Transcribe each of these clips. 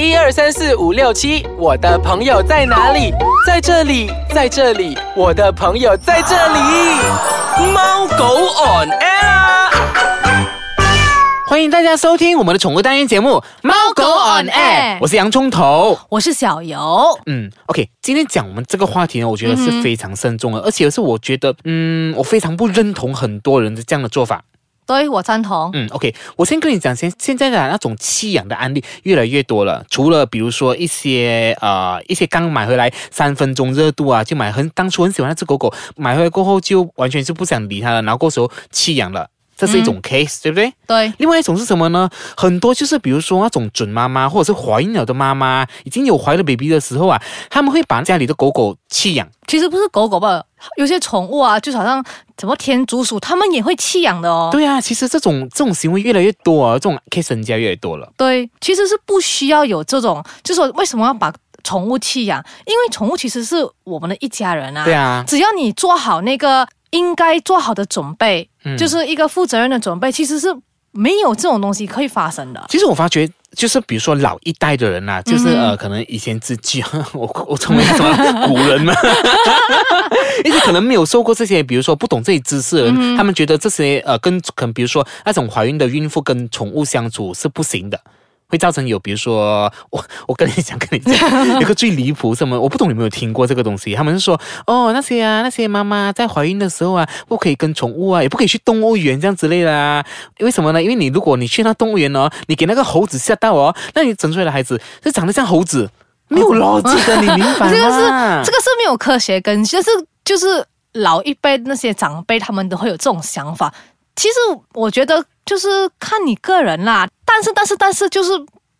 一二三四五六七，我的朋友在哪里？在这里，在这里，我的朋友在这里。猫狗 on air，欢迎大家收听我们的宠物单元节目《猫狗 on air》，我是洋葱头，我是小游。嗯，OK，今天讲我们这个话题呢，我觉得是非常慎重的，而且是我觉得，嗯，我非常不认同很多人的这样的做法。所以，我赞同。嗯，OK，我先跟你讲，现现在的那种弃养的案例越来越多了。除了比如说一些呃一些刚买回来三分钟热度啊，就买很当初很喜欢那只狗狗，买回来过后就完全是不想理它了，然后过时候弃养了。这是一种 case，对不对？对。另外一种是什么呢？很多就是比如说那种准妈妈，或者是怀孕了的妈妈，已经有怀了 baby 的时候啊，他们会把家里的狗狗弃养。其实不是狗狗吧，有些宠物啊，就好像什么天竺鼠，他们也会弃养的哦。对啊，其实这种这种行为越来越多啊，这种 case 人家越来越多了。对，其实是不需要有这种，就说为什么要把宠物弃养？因为宠物其实是我们的一家人啊。对啊。只要你做好那个。应该做好的准备，就是一个负责任的准备，其实是没有这种东西可以发生的。其实我发觉，就是比如说老一代的人呐，就是呃，可能以前自己，我我成为什么古人嘛，因为可能没有受过这些，比如说不懂这些知识的人，他们觉得这些呃，跟可能比如说那种怀孕的孕妇跟宠物相处是不行的。会造成有，比如说我我跟你讲，跟你讲，有个最离谱什么，我不懂你有没有听过这个东西？他们是说，哦，那些啊，那些妈妈在怀孕的时候啊，不可以跟宠物啊，也不可以去动物园这样之类的啊。为什么呢？因为你如果你去那动物园哦，你给那个猴子吓到哦，那你整出来的孩子就长得像猴子，没有逻辑的，你明白吗？这个是这个是没有科学根据，就是就是老一辈那些长辈他们都会有这种想法。其实我觉得就是看你个人啦，但是但是但是就是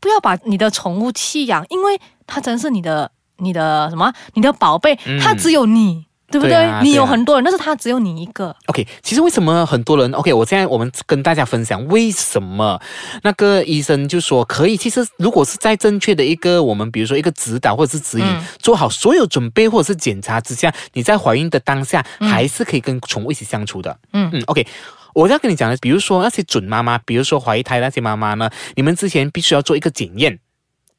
不要把你的宠物弃养，因为它真是你的你的什么你的宝贝，它只有你，对不对？你有很多人，但是它只有你一个。OK，其实为什么很多人 OK？我现在我们跟大家分享为什么那个医生就说可以。其实如果是在正确的一个我们比如说一个指导或者是指引，做好所有准备或者是检查之下，你在怀孕的当下还是可以跟宠物一起相处的。嗯嗯，OK。我要跟你讲的，比如说那些准妈妈，比如说怀胎那些妈妈呢，你们之前必须要做一个检验，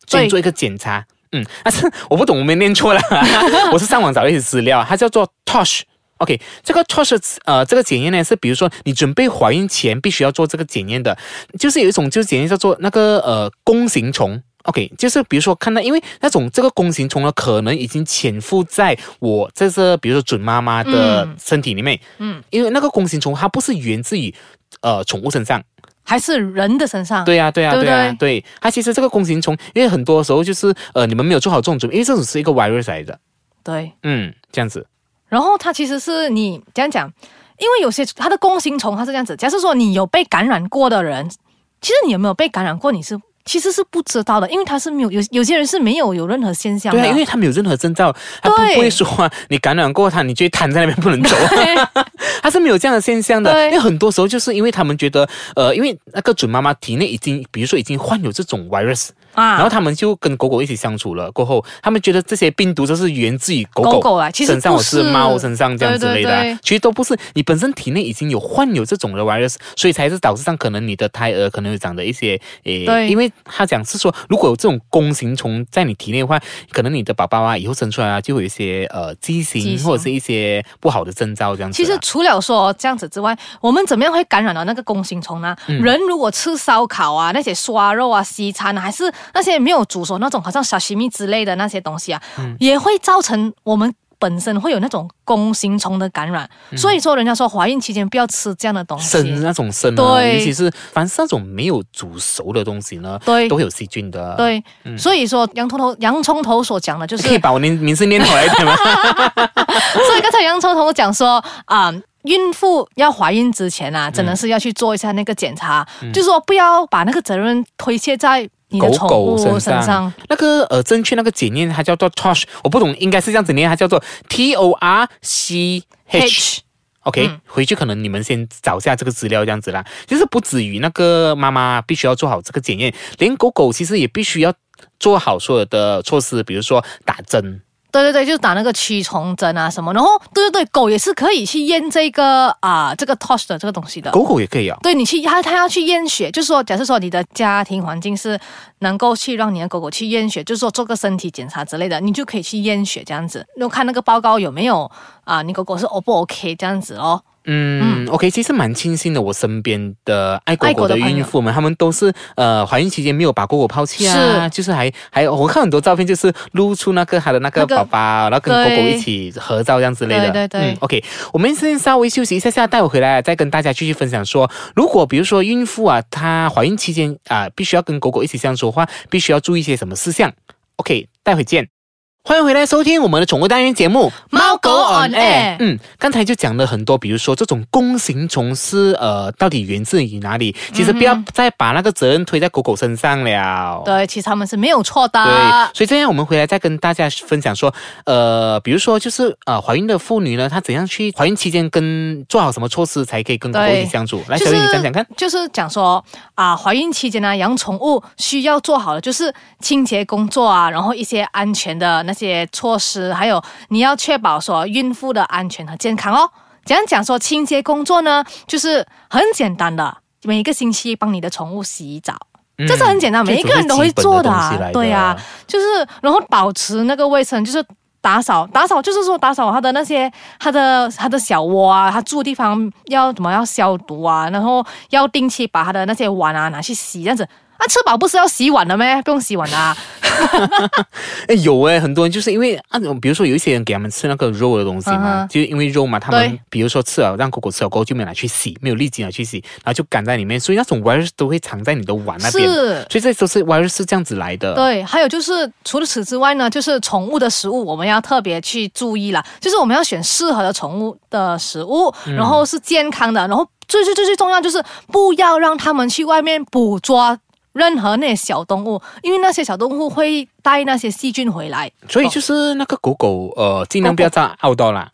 先做一个检查。嗯，但是 我不懂，我没念错了，我是上网找一些资料，它叫做 Tosh。OK，这个 Tosh 呃，这个检验呢是，比如说你准备怀孕前必须要做这个检验的，就是有一种就是检验叫做那个呃弓形虫。OK，就是比如说看到，因为那种这个弓形虫呢，可能已经潜伏在我这个，比如说准妈妈的身体里面。嗯，因为那个弓形虫它不是源自于呃宠物身上，还是人的身上。对呀，对呀，对呀，对。它其实这个弓形虫，因为很多时候就是呃你们没有做好这种准备，因为这种是一个 virus 来的。对，嗯，这样子。然后它其实是你这样讲，因为有些它的弓形虫它是这样子。假设说你有被感染过的人，其实你有没有被感染过，你是。其实是不知道的，因为他是没有有有些人是没有有任何现象的，对，因为他没有任何征兆，他不会说你感染过他，你就瘫在那边不能走，他是没有这样的现象的。因为很多时候就是因为他们觉得，呃，因为那个准妈妈体内已经，比如说已经患有这种 virus。啊，然后他们就跟狗狗一起相处了，过后他们觉得这些病毒都是源自于狗狗啊，其实身上，我是猫身上这样之类的，其实都不是。你本身体内已经有患有这种的 virus，所以才是导致上可能你的胎儿可能有长的一些诶，因为他讲是说，如果有这种弓形虫在你体内的话，可能你的宝宝啊以后生出来啊就会有一些呃畸形或者是一些不好的征兆这样子。其实除了说这样子之外，我们怎么样会感染到那个弓形虫呢？人如果吃烧烤啊，那些刷肉啊、西餐啊，还是那些没有煮熟那种，好像小西米之类的那些东西啊，也会造成我们本身会有那种弓形虫的感染。所以说，人家说怀孕期间不要吃这样的东西，生那种生，对，尤其是凡是那种没有煮熟的东西呢，对，都会有细菌的。对，所以说洋葱头洋葱头所讲的就是可以把我名名字念出来一点吗？所以刚才洋葱头讲说啊。孕妇要怀孕之前啊，真的是要去做一下那个检查，就是说不要把那个责任推卸在你的宠物身上。那个呃，正确那个检验它叫做 Tosh，我不懂，应该是这样子念，它叫做 T O R C H。OK，回去可能你们先找下这个资料，这样子啦。就是不止于那个妈妈必须要做好这个检验，连狗狗其实也必须要做好所有的措施，比如说打针。对对对，就是打那个驱虫针啊什么，然后对对对，狗也是可以去验这个啊、这个 TOS 的这个东西的。狗狗也可以啊。对你去，它它要去验血，就是说，假设说你的家庭环境是能够去让你的狗狗去验血，就是说做个身体检查之类的，你就可以去验血这样子，然后看那个报告有没有啊，你狗狗是 O 不 OK 这样子哦。嗯，OK，其实蛮庆幸的。我身边的爱狗狗的孕妇们，她们都是呃怀孕期间没有把狗狗抛弃啊，是就是还还我看很多照片，就是露出那个她的那个那个宝宝，然后跟狗狗一起合照这样之类的。对对对嗯，OK，我们先稍微休息一下下，待会回来再跟大家继续分享说，如果比如说孕妇啊，她怀孕期间啊、必须要跟狗狗一起相处的话，必须要注意一些什么事项？OK，待会见。欢迎回来收听我们的宠物单元节目《猫狗 on air 嗯，刚才就讲了很多，比如说这种弓形虫是呃到底源自于哪里？其实不要再把那个责任推在狗狗身上了。对，其实他们是没有错的。对，所以这样我们回来再跟大家分享说，呃，比如说就是呃，怀孕的妇女呢，她怎样去怀孕期间跟做好什么措施才可以跟狗狗一起相处？来，就是小雨你讲讲看。就是讲说啊，怀孕期间呢，养宠物需要做好的就是清洁工作啊，然后一些安全的那些措施，还有你要确保说孕妇的安全和健康哦。怎样讲说清洁工作呢？就是很简单的，每一个星期帮你的宠物洗澡。这是很简单，嗯每一个人都会做的、对呀、就是然后保持那个卫生，就是打扫，打扫就是说打扫它的那些它的它的小窝啊，它住的地方要怎么要消毒啊，然后要定期把它的那些碗啊拿去洗，这样子。啊，吃饱不是要洗碗的咩？不用洗碗的啊。哎，有哎，很多人就是因为啊，比如说有一些人给他们吃那个肉的东西嘛，就是因为肉嘛，他们比如说吃了让狗狗吃了过后就没有拿去洗，没有立即拿去洗，然后就赶在里面，所以那种 virus 都会藏在你的碗那边，是，所以这都是 virus 是这样子来的。对，还有就是除了此之外呢，就是宠物的食物我们要特别去注意了，就是我们要选适合的宠物的食物，然后是健康的，然后最最最最重要就是不要让他们去外面捕捉。任何那些小动物，因为那些小动物会带那些细菌回来，所以就是那个狗狗，呃，尽量不要在澳到啦。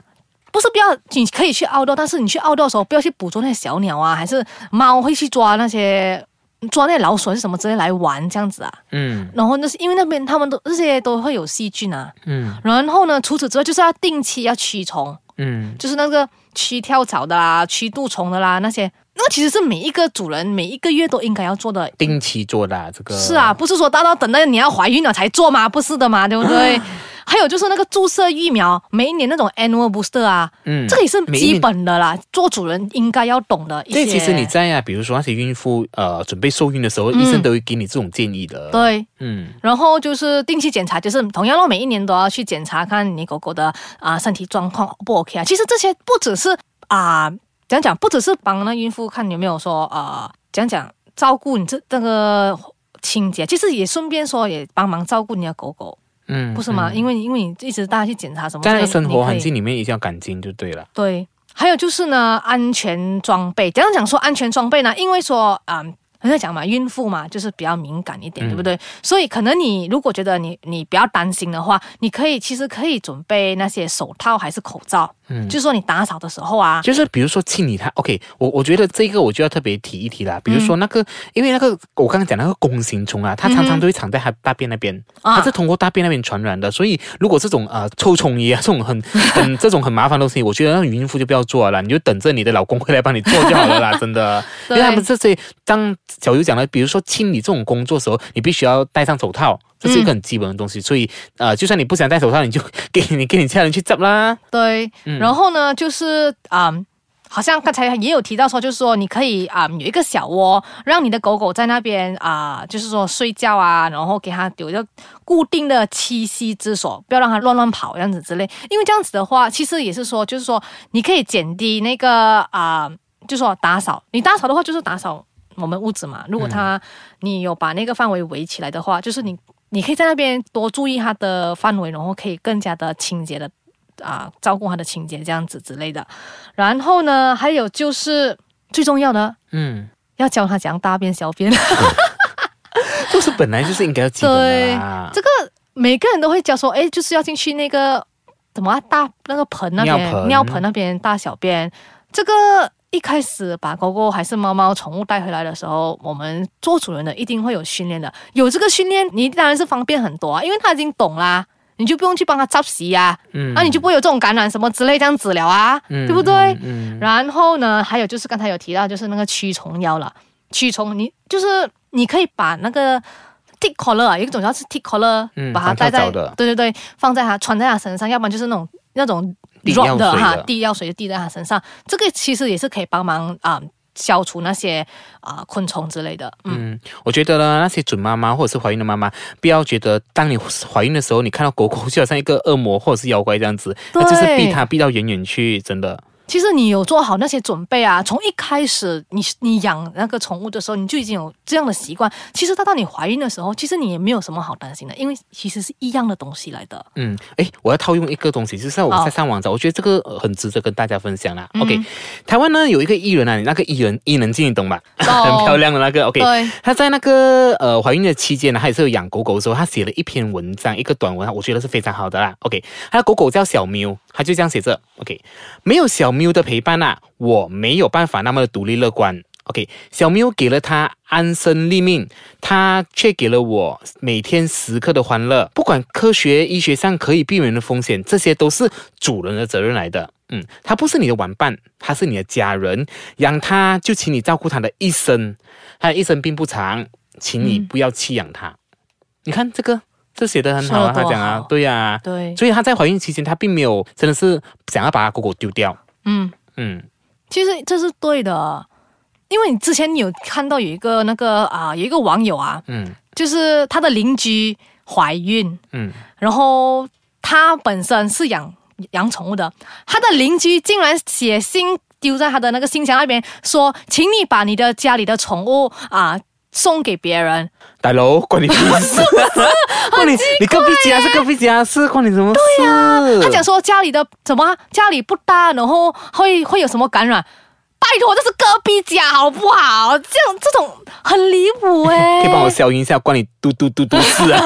不是不要，你可以去澳洲，但是你去澳洲的时候不要去捕捉那些小鸟啊，还是猫会去抓那些抓那些老鼠还是什么之类来玩这样子啊。嗯。然后那是因为那边他们都这些都会有细菌啊，嗯。然后呢，除此之外就是要定期要驱虫，嗯，就是那个驱跳蚤的啦、驱蠹虫的啦那些，那其实是每一个主人每一个月都应该要做的。定期做的、啊、这个是啊，，不是说到到等到你要怀孕了才做吗？不是的嘛，对不对？还有就是那个注射疫苗，每一年那种 annual booster 啊，嗯这个也是基本的啦，做主人应该要懂的一些。对，其实你在啊，比如说那些孕妇呃准备受孕的时候，医生都会给你这种建议的。，嗯对，嗯然后就是定期检查，就是同样咯，每一年都要去检查看你狗狗的啊、身体状况不 OK 啊。其实这些不只是啊，讲讲，不只是帮那孕妇看有没有说啊，讲讲照顾你这这个清洁，其实也顺便说也帮忙照顾你的狗狗，嗯，不是吗？嗯因为因为你一直带它去检查什么在那个生活环境里面一定要干净就对了。对，还有就是呢，安全装备。怎样讲说安全装备呢？因为说啊。人家讲嘛，孕妇嘛，就是比较敏感一点，嗯对不对？所以可能你如果觉得你你比较担心的话，你可以其实可以准备那些手套还是口罩，嗯就是说你打扫的时候啊，就是比如说清理它，OK，我我觉得这个我就要特别提一提啦。比如嗯说那个，因为那个我刚刚讲那个弓形虫啊，它常常都会藏在它大便那边，啊它是通过大便那边传染的。所以如果这种呃臭虫仪啊，这种很 很这种很麻烦的东西，我觉得那孕妇就不要做了，你就等着你的老公回来帮你做就好了啦，真的。因为他们这些，当小优讲的，比如说清理这种工作的时候，你必须要戴上手套，这是一个很基本的东西。所以呃，就算你不想戴手套，你就 给你给你家人去摘啦。对，嗯然后呢，就是啊、好像刚才也有提到说，就是说你可以啊、有一个小窝，让你的狗狗在那边啊、就是说睡觉啊，然后给它有一个固定的栖息之所，不要让它乱乱跑这样子之类。因为这样子的话，其实也是说，就是说你可以减低那个啊、就是说打扫，你打扫的话就是打扫我们屋子嘛。如果它、你有把那个范围围起来的话，就是你你可以在那边多注意它的范围，然后可以更加的清洁的啊、照顾它的清洁这样子之类的。然后呢，还有就是最重要的，嗯，要教它怎样大便小便。就是本来就是应该要基本的啦。这个每个人都会教说，哎，就是要进去那个怎么啊大那个盆那边尿盆那边大小便。这个一开始把狗狗还是猫猫宠物带回来的时候，我们做主人的一定会有训练的。有这个训练，你当然是方便很多啊，因为它已经懂啦。你就不用去帮它 zap 洗呀，嗯那、你就不会有这种感染什么之类这样子了啊，嗯对不对？嗯然后呢，还有就是刚才有提到，就是那个驱虫药了。驱虫，你就是你可以把那个 tick collar，一种叫是 tick collar，、嗯把它戴在对对对，放在它穿在它身上，要不然就是那种那种滴 drop 药的哈滴药水就滴在它身上，这个其实也是可以帮忙啊、消除那些啊、昆虫之类的。嗯，嗯，我觉得呢，那些准妈妈或者是怀孕的妈妈，不要觉得当你怀孕的时候，你看到狗狗就好像一个恶魔或者是妖怪这样子，那就是避它避到远远去，真的。其实你有做好那些准备啊，从一开始你你养那个宠物的时候，你就已经有这样的习惯。其实到到你怀孕的时候，其实你也没有什么好担心的，因为其实是一样的东西来的。嗯，哎，我要套用一个东西，就是我好在上网找，我觉得这个呃很值得跟大家分享啦。嗯 OK，台湾呢有一个艺人啊，那个艺人伊能静，你懂吧？哦很漂亮的那个。OK，对，她在那个呃怀孕的期间呢，她也是有养狗狗的时候，她写了一篇文章，一个短文，我觉得是非常好的啦。OK，她的狗狗叫小喵，她就这样写着：OK，没有小喵的陪伴啊，我没有办法那么的独立乐观。OK，小喵给了他安身立命，他却给了我每天时刻的欢乐。不管科学医学上可以避免的风险，这些都是主人的责任来的。嗯，他不是你的玩伴，他是你的家人。养他就请你照顾他的一生，他的一生并不长，请你嗯不要弃养它。你看这个，这写的很好啊，他讲啊，对呀、对，所以他在怀孕期间，他并没有真的是想要把狗狗丢掉。嗯，嗯。其实这是对的，因为你之前你有看到有一个那个啊、有一个网友啊，嗯。就是他的邻居怀孕，嗯，然后他本身是养养宠物的，他的邻居竟然写信丢在他的那个信箱那边，说，请你把你的家里的宠物啊、送给别人。大佬关你屁事？关你 你隔壁家是隔壁家是，关你什么事？对呀、他讲说家里的怎么啊家里不大，然后会会有什么感染？拜托，这是隔壁家好不好？这样这种很离谱哎、可以帮我消音一下，关你嘟嘟嘟嘟事啊！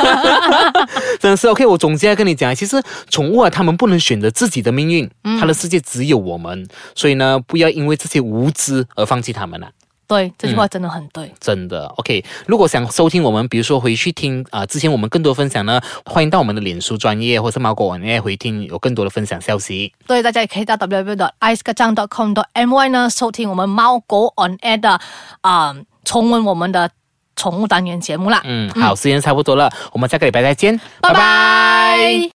真的是 OK。我总结来跟你讲，其实宠物啊，它们不能选择自己的命运，它的世界只有我们，所以呢，不要因为这些无知而放弃它们啊。对，这句话真的很对。真的 OK。如果想收听我们，比如说回去听啊、之前我们更多分享呢，欢迎到我们的脸书专业或是猫狗网页回听，有更多的分享消息。对，大家也可以到 www.icekacang.com.my 呢收听我们猫狗 on air 的啊、重温我们的宠物单元节目啦。嗯，好，时间差不多了，我们下个礼拜再见，拜拜